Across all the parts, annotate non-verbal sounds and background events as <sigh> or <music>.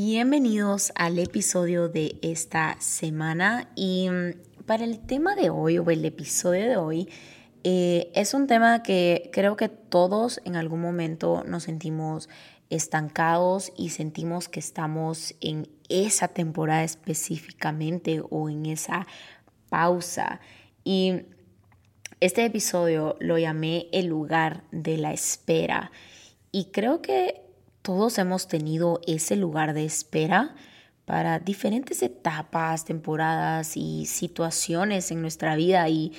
Bienvenidos al episodio de esta semana y mm, para el tema de hoy o el episodio de hoy eh, es un tema que creo que todos en algún momento nos sentimos estancados y sentimos que estamos en esa temporada específicamente o en esa pausa. Y este episodio lo llamé el lugar de la espera y creo que todos hemos tenido ese lugar de espera para diferentes etapas, temporadas y situaciones en nuestra vida y,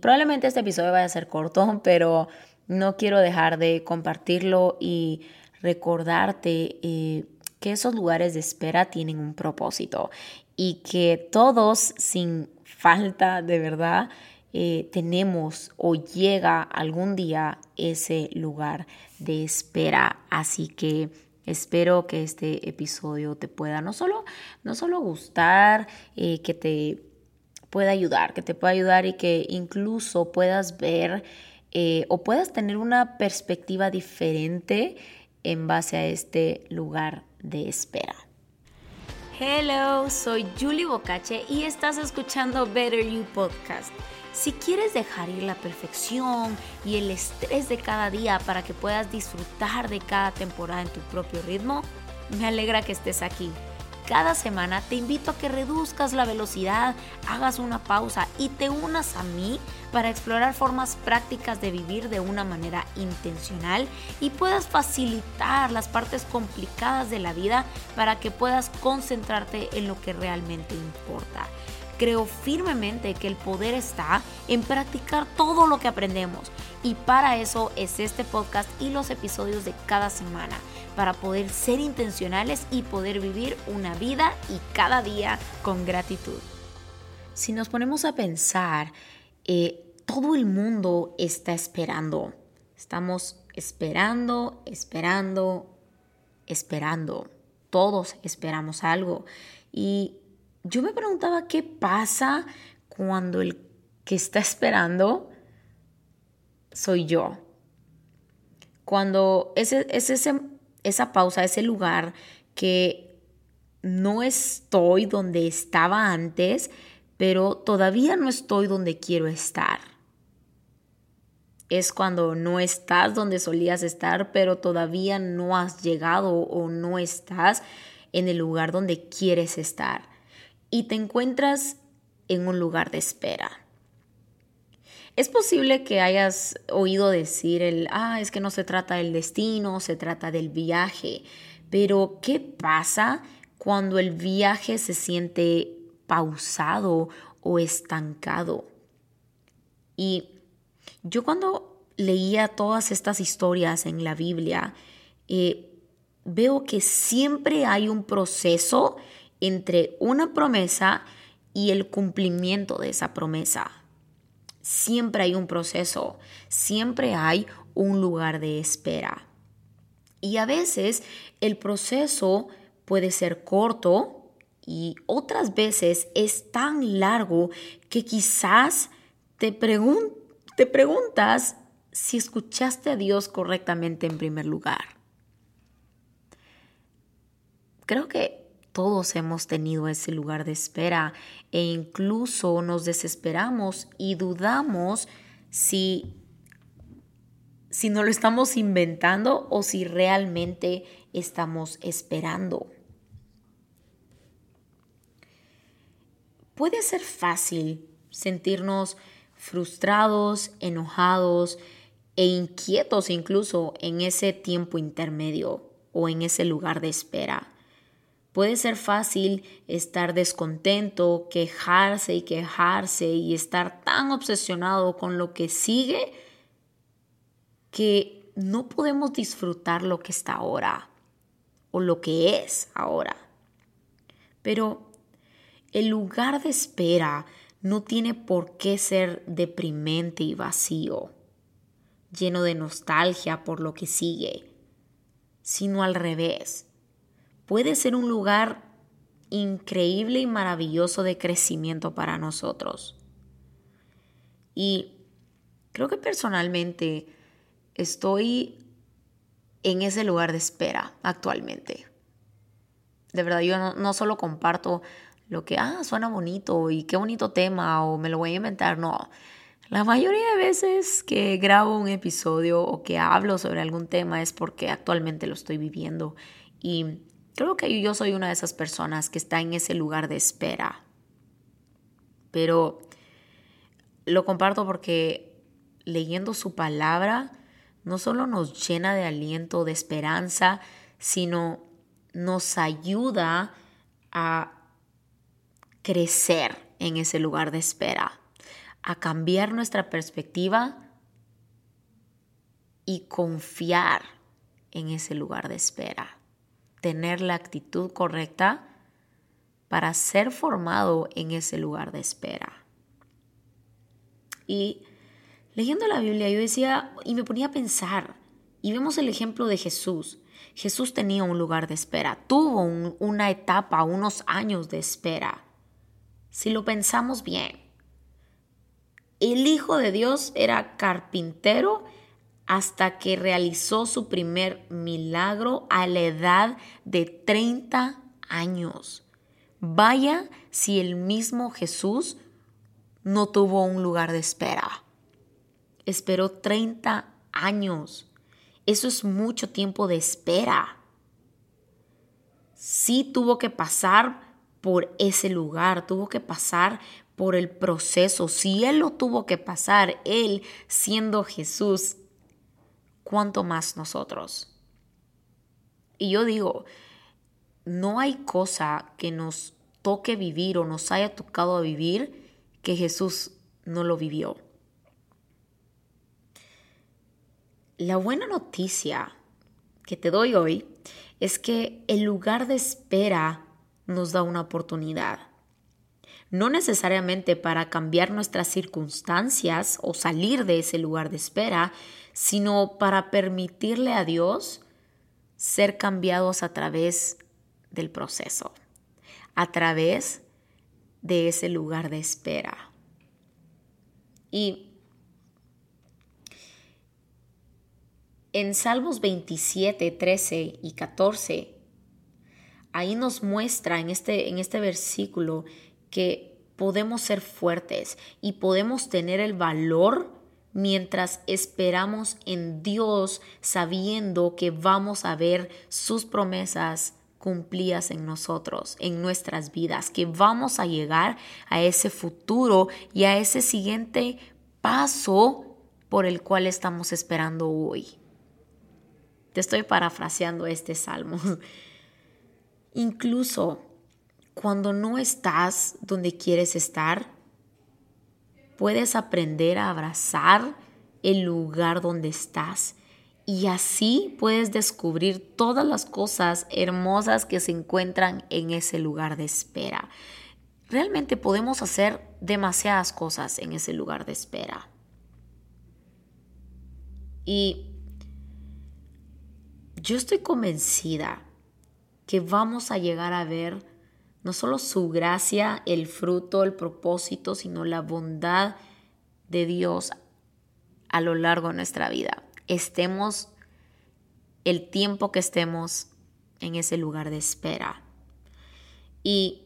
probablemente este episodio vaya a ser corto, <laughs> pero no quiero dejar de compartirlo y recordarte eh, que esos lugares de espera tienen un propósito y que todos sin falta de verdad eh, tenemos o llega algún día ese lugar de espera. Así que espero que este episodio te pueda no solo, no solo gustar, eh, que te pueda ayudar, que te pueda ayudar y que incluso puedas ver eh, o puedas tener una perspectiva diferente en base a este lugar de espera. Hello, soy Julie Bocache y estás escuchando Better You Podcast si quieres dejar ir la perfección y el estrés de cada día para que puedas disfrutar de cada temporada en tu propio ritmo, me alegra que estés aquí. Cada semana te invito a que reduzcas la velocidad, hagas una pausa y te unas a mí para explorar formas prácticas de vivir de una manera intencional y puedas facilitar las partes complicadas de la vida para que puedas concentrarte en lo que realmente importa. Creo firmemente que el poder está en practicar todo lo que aprendemos y para eso es este podcast y los episodios de cada semana, para poder ser intencionales y poder vivir una vida y cada día con gratitud. Si nos ponemos a pensar, eh, todo el mundo está esperando. Estamos esperando, esperando, esperando. Todos esperamos algo. Y yo me preguntaba qué pasa cuando el que está esperando soy yo. Cuando es, ese, esa pausa, ese lugar que no estoy donde estaba antes, pero todavía no estoy donde quiero estar. Es cuando no estás donde solías estar, pero todavía no has llegado o no estás en el lugar donde quieres estar y te encuentras en un lugar de espera. Es posible que hayas oído decir el, ah, es que no se trata del destino, se trata del viaje, pero ¿qué pasa cuando el viaje se siente pausado o estancado? Y yo cuando leía todas estas historias en la Biblia, eh, veo que siempre hay un proceso entre una promesa y el cumplimiento de esa promesa. Siempre hay un proceso, siempre hay un lugar de espera. Y a veces el proceso puede ser corto y otras veces es tan largo que quizás te, te preguntas si escuchaste a Dios correctamente en primer lugar. Creo que todos hemos tenido ese lugar de espera e incluso nos desesperamos y dudamos si, si no lo estamos inventando o si realmente estamos esperando. Puede ser fácil sentirnos frustrados, enojados e inquietos incluso en ese tiempo intermedio o en ese lugar de espera. Puede ser fácil estar descontento, quejarse y quejarse y estar tan obsesionado con lo que sigue que no podemos disfrutar lo que está ahora o lo que es ahora. Pero el lugar de espera no tiene por qué ser deprimente y vacío, lleno de nostalgia por lo que sigue, sino al revés puede ser un lugar increíble y maravilloso de crecimiento para nosotros. Y creo que personalmente estoy en ese lugar de espera actualmente. de verdad, yo no, solo comparto lo que, ah, suena bonito y qué bonito tema o me lo voy a inventar, no. La mayoría de veces que grabo un episodio o que hablo sobre algún tema es porque actualmente lo estoy viviendo y creo que yo soy una de esas personas que está en ese lugar de espera. Pero lo comparto porque leyendo su palabra no solo nos llena de aliento, de esperanza, sino nos ayuda a crecer en ese lugar de espera, a cambiar nuestra perspectiva y confiar en ese lugar de espera, tener la actitud correcta para ser formado en ese lugar de espera. Y leyendo la Biblia yo decía y me ponía a pensar, y vemos el ejemplo de Jesús. Jesús tenía un lugar de espera, tuvo una etapa, unos años de espera. Si lo pensamos bien, el Hijo de Dios era carpintero hasta que realizó su primer milagro a la edad de 30 años. Vaya si el mismo Jesús no tuvo un lugar de espera. Esperó 30 años. Eso es mucho tiempo de espera. Sí tuvo que pasar por ese lugar, tuvo que pasar por el proceso. Si Él lo tuvo que pasar, Él siendo Jesús, ¿cuánto más nosotros? Y yo digo, no hay cosa que nos toque vivir o nos haya tocado vivir que Jesús no lo vivió. La buena noticia que te doy hoy es que el lugar de espera nos da una oportunidad. No necesariamente para cambiar nuestras circunstancias o salir de ese lugar de espera, sino para permitirle a Dios ser cambiados a través del proceso, a través de ese lugar de espera. Y en Salmos 27, 13 y 14 ahí nos muestra en este, en este versículo que podemos ser fuertes y podemos tener el valor mientras esperamos en Dios sabiendo que vamos a ver sus promesas cumplidas en nosotros, en nuestras vidas, que vamos a llegar a ese futuro y a ese siguiente paso por el cual estamos esperando hoy. Te estoy parafraseando este salmo. <laughs> Incluso cuando no estás donde quieres estar, puedes aprender a abrazar el lugar donde estás y así puedes descubrir todas las cosas hermosas que se encuentran en ese lugar de espera. Realmente podemos hacer demasiadas cosas en ese lugar de espera. Y yo estoy convencida que vamos a llegar a ver no solo su gracia, el fruto, el propósito, sino la bondad de Dios a lo largo de nuestra vida. Estemos el tiempo que estemos en ese lugar de espera. Y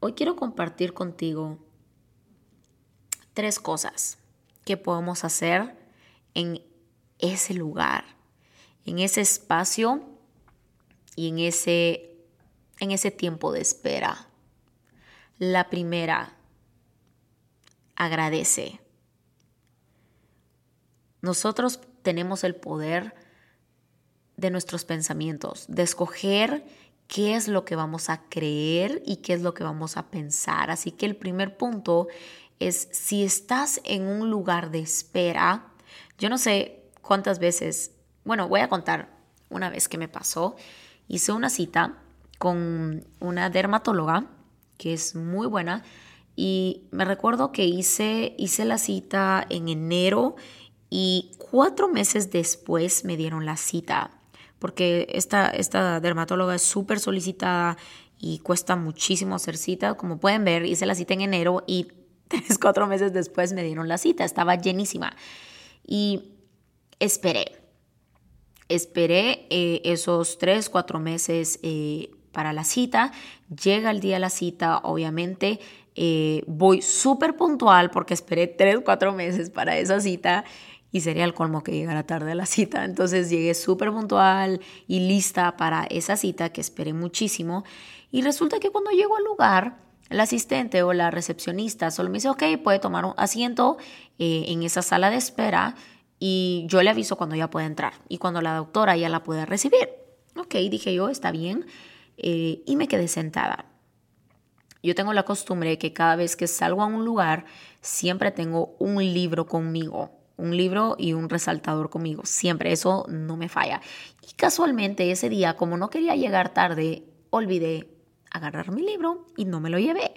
hoy quiero compartir contigo tres cosas que podemos hacer en ese lugar, en ese espacio y en ese, en ese tiempo de espera. La primera, agradece. Nosotros tenemos el poder de nuestros pensamientos, de escoger qué es lo que vamos a creer y qué es lo que vamos a pensar. Así que el primer punto es si estás en un lugar de espera, yo no sé cuántas veces, bueno, voy a contar una vez que me pasó hice una cita con una dermatóloga que es muy buena y me recuerdo que hice, hice la cita en enero y cuatro meses después me dieron la cita porque esta, esta dermatóloga es súper solicitada y cuesta muchísimo hacer cita. Como pueden ver, hice la cita en enero y <laughs> tres, cuatro meses después me dieron la cita. Estaba llenísima. Y esperé esperé eh, esos tres, cuatro meses, eh, para la cita, llega el día de la cita, obviamente eh, voy súper puntual porque esperé tres, cuatro meses para esa cita y sería el colmo que llegara tarde a la cita. Entonces llegué súper puntual y lista para esa cita que esperé muchísimo. Y resulta que cuando llego al lugar, el asistente o la recepcionista solo me dice, ok, puede tomar un asiento en esa sala de espera y yo le aviso cuando ya puede entrar y cuando la doctora ya la puede recibir. Ok, dije yo, está bien. Eh, y me quedé sentada. Yo tengo la costumbre de que cada vez que salgo a un lugar, siempre tengo un libro conmigo, un libro y un resaltador conmigo, siempre, eso no me falla. Y casualmente ese día, como no quería llegar tarde, olvidé agarrar mi libro y no me lo llevé.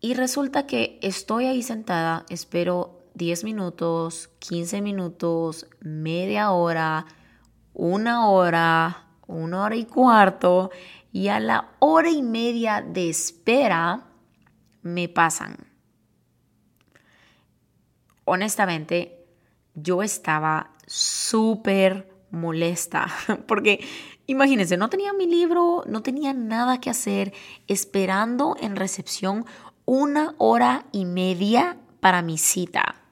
Y resulta que estoy ahí sentada, espero 10 minutos, 15 minutos, media hora, una hora, una hora y cuarto, y a la hora y media de espera me pasan. Honestamente, yo estaba súper molesta <laughs> porque imagínense, no tenía mi libro, no tenía nada que hacer, esperando en recepción una hora y media para mi cita.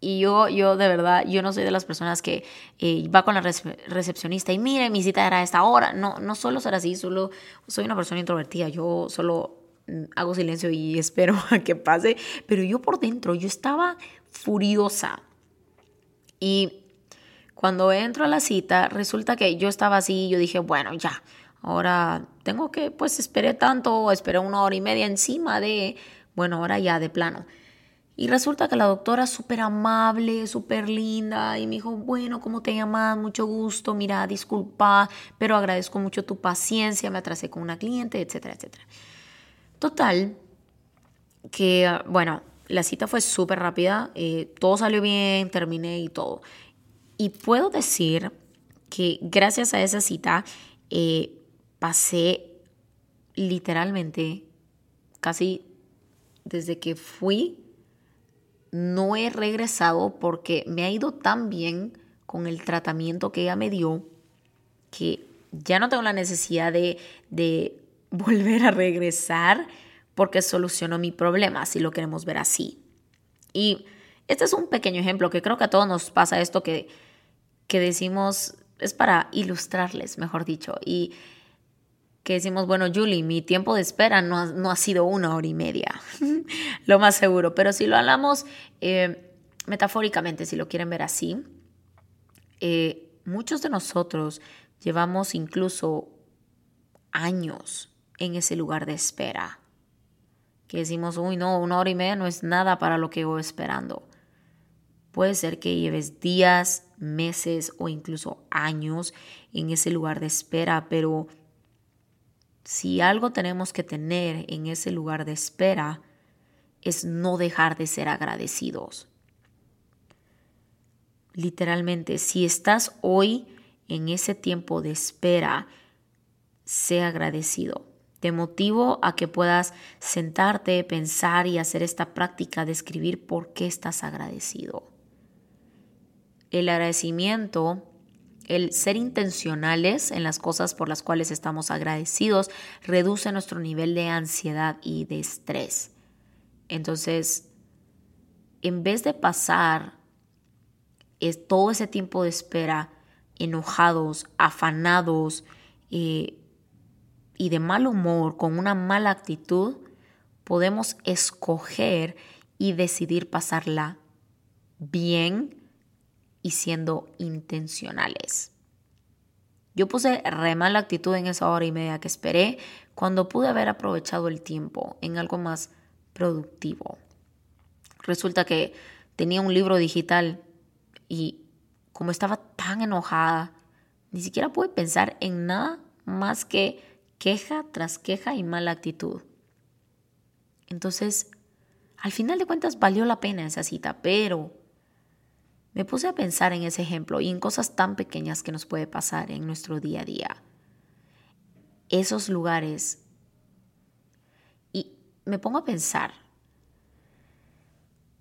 Y yo, yo de verdad, yo no soy de las personas que eh, va con la recepcionista y mire, mi cita era a esta hora. No, no solo ser así, solo soy una persona introvertida. Yo solo mm, hago silencio y <laughs> espero a que pase. Pero yo por dentro, yo estaba furiosa. Y cuando entro a la cita, resulta que yo estaba así, yo dije, bueno, ya, ahora tengo que, pues esperé tanto, esperé una hora y media encima de, bueno, ahora ya de plano. Y resulta que la doctora súper amable, súper linda, y me dijo, bueno, ¿cómo te llamas? Mucho gusto, mira, disculpa, pero agradezco mucho tu paciencia, me atrasé con una cliente, etcétera, etcétera. Total, que, bueno, la cita fue súper rápida, eh, todo salió bien, terminé y todo. Y puedo decir que gracias a esa cita eh, pasé literalmente casi desde que fui no he regresado porque me ha ido tan bien con el tratamiento que ella me dio que ya no tengo la necesidad de, de <laughs> volver a regresar porque solucionó mi problema, si lo queremos ver así. Y este es un pequeño ejemplo que creo que a todos nos pasa esto que, que decimos, es para ilustrarles, mejor dicho. Y que decimos, bueno, Julie, mi tiempo de espera no ha, no ha sido una hora y media, <laughs> lo más seguro, pero si lo hablamos eh, metafóricamente, si lo quieren ver así, eh, muchos de nosotros llevamos incluso años en ese lugar de espera, que decimos, uy, no, una hora y media no es nada para lo que voy esperando. Puede ser que lleves días, meses o incluso años en ese lugar de espera, pero si algo tenemos que tener en ese lugar de espera, es no dejar de ser agradecidos. Literalmente, si estás hoy en ese tiempo de espera, sé agradecido. Te motivo a que puedas sentarte, pensar y hacer esta práctica de escribir por qué estás agradecido. El agradecimiento el ser intencionales en las cosas por las cuales estamos agradecidos reduce nuestro nivel de ansiedad y de estrés. Entonces, en vez de pasar todo ese tiempo de espera enojados, afanados eh, y de mal humor, con una mala actitud, podemos escoger y decidir pasarla bien y siendo intencionales. Yo puse re mala actitud en esa hora y media que esperé cuando pude haber aprovechado el tiempo en algo más productivo. Resulta que tenía un libro digital y como estaba tan enojada, ni siquiera pude pensar en nada más que queja tras queja y mala actitud. Entonces, al final de cuentas valió la pena esa cita, pero me puse a pensar en ese ejemplo y en cosas tan pequeñas que nos puede pasar en nuestro día a día. Esos lugares. Y me pongo a pensar,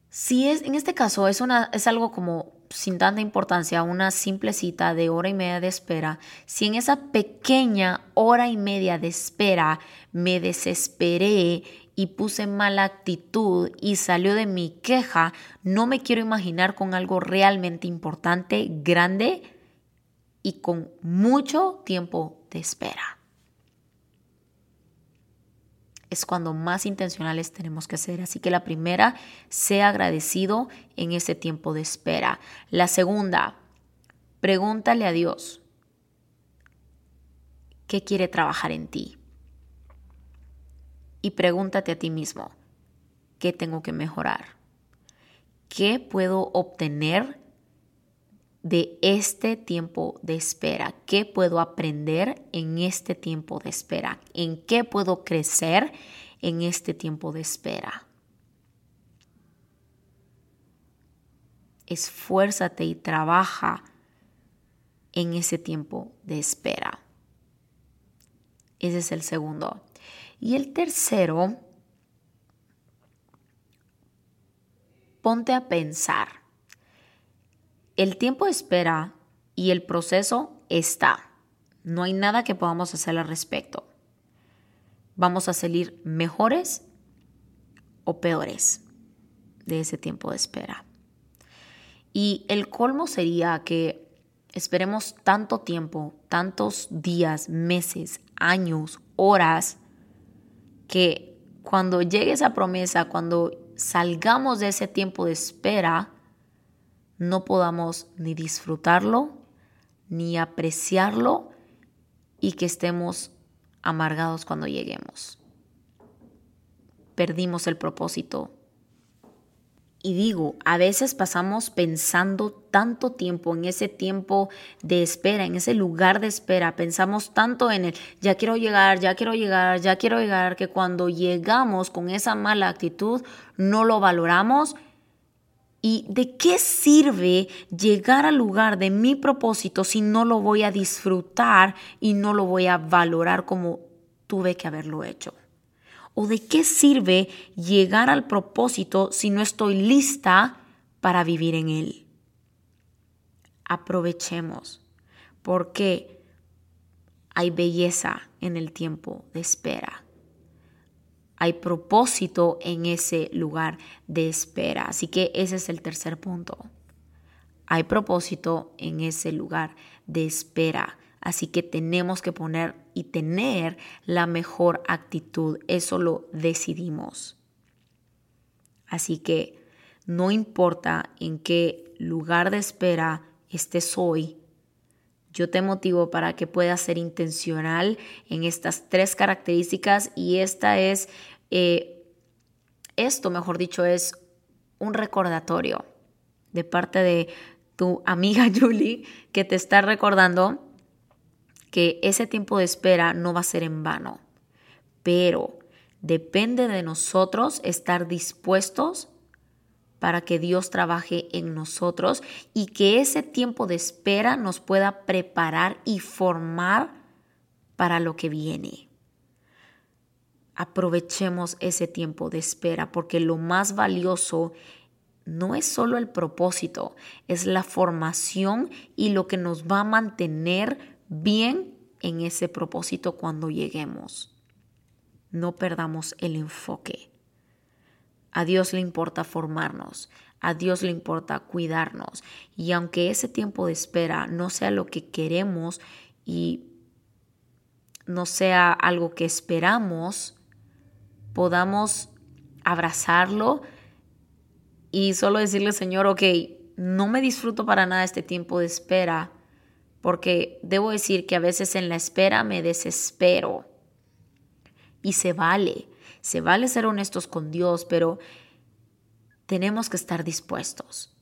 si es, en este caso es, una, es algo como sin tanta importancia, una simple cita de hora y media de espera, si en esa pequeña hora y media de espera me desesperé y puse mala actitud y salió de mi queja, no me quiero imaginar con algo realmente importante, grande y con mucho tiempo de espera. Es cuando más intencionales tenemos que ser. Así que la primera, sea agradecido en ese tiempo de espera. La segunda, pregúntale a Dios, ¿qué quiere trabajar en ti? Y pregúntate a ti mismo, ¿qué tengo que mejorar? ¿Qué puedo obtener de este tiempo de espera? ¿Qué puedo aprender en este tiempo de espera? ¿En qué puedo crecer en este tiempo de espera? Esfuérzate y trabaja en ese tiempo de espera. Ese es el segundo. Y el tercero, ponte a pensar el tiempo espera y el proceso está. No hay nada que podamos hacer al respecto. Vamos a salir mejores o peores de ese tiempo de espera. Y el colmo sería que esperemos tanto tiempo, tantos días, meses, años, horas, que cuando llegue esa promesa, cuando salgamos de ese tiempo de espera, no podamos ni disfrutarlo, ni apreciarlo y que estemos amargados cuando lleguemos. Perdimos el propósito. Y digo, a veces pasamos pensando tanto tiempo en ese tiempo de espera, en ese lugar de espera, pensamos tanto en el ya quiero llegar, ya quiero llegar, ya quiero llegar, que cuando llegamos con esa mala actitud no lo valoramos ¿Y de qué sirve llegar al lugar de mi propósito si no lo voy a disfrutar y no lo voy a valorar como tuve que haberlo hecho? ¿O de qué sirve llegar al propósito si no estoy lista para vivir en él? Aprovechemos, porque hay belleza en el tiempo de espera hay propósito en ese lugar de espera. Así que ese es el tercer punto. Hay propósito en ese lugar de espera. Así que tenemos que poner y tener la mejor actitud. Eso lo decidimos. Así que no importa en qué lugar de espera estés hoy, yo te motivo para que puedas ser intencional en estas tres características y esta es, eh, esto mejor dicho, es un recordatorio de parte de tu amiga <laughs> Julie que te está recordando que ese tiempo de espera no va a ser en vano, pero depende de nosotros estar dispuestos para que Dios trabaje en nosotros y que ese tiempo de espera nos pueda preparar y formar para lo que viene. Aprovechemos ese tiempo de espera porque lo más valioso no es solo el propósito, es la formación y lo que nos va a mantener bien en ese propósito cuando lleguemos. No perdamos el enfoque. A Dios le importa formarnos, a Dios le importa cuidarnos. Y aunque ese tiempo de espera no sea lo que queremos y no sea algo que esperamos, podamos abrazarlo y solo decirle, Señor, ok, no me disfruto para nada este tiempo de espera, porque debo decir que a veces en la espera me desespero y se vale. Se vale ser honestos con Dios, pero tenemos que estar dispuestos.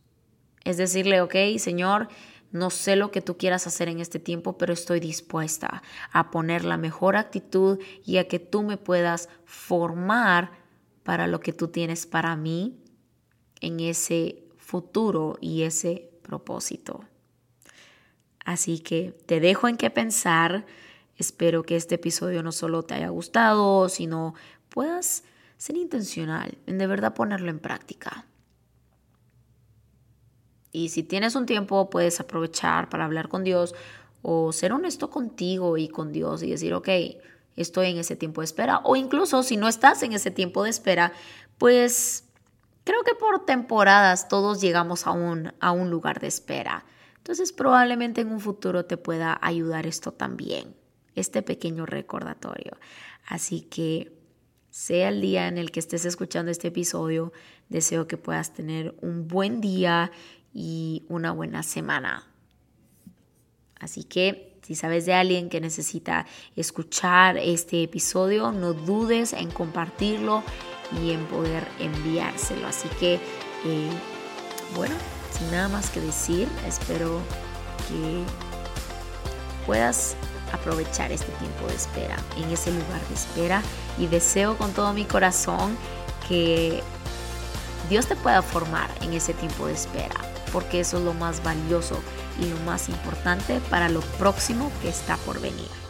Es decirle, ok, Señor, no sé lo que tú quieras hacer en este tiempo, pero estoy dispuesta a poner la mejor actitud y a que tú me puedas formar para lo que tú tienes para mí en ese futuro y ese propósito. Así que te dejo en qué pensar. Espero que este episodio no solo te haya gustado, sino puedas ser intencional en de verdad ponerlo en práctica. Y si tienes un tiempo, puedes aprovechar para hablar con Dios o ser honesto contigo y con Dios y decir, ok, estoy en ese tiempo de espera. O incluso si no estás en ese tiempo de espera, pues creo que por temporadas todos llegamos a un, a un lugar de espera. Entonces probablemente en un futuro te pueda ayudar esto también, este pequeño recordatorio. Así que sea el día en el que estés escuchando este episodio, deseo que puedas tener un buen día y una buena semana. Así que si sabes de alguien que necesita escuchar este episodio, no dudes en compartirlo y en poder enviárselo. Así que, eh, bueno, sin nada más que decir, espero que puedas aprovechar este tiempo de espera, en ese lugar de espera y deseo con todo mi corazón que Dios te pueda formar en ese tiempo de espera, porque eso es lo más valioso y lo más importante para lo próximo que está por venir.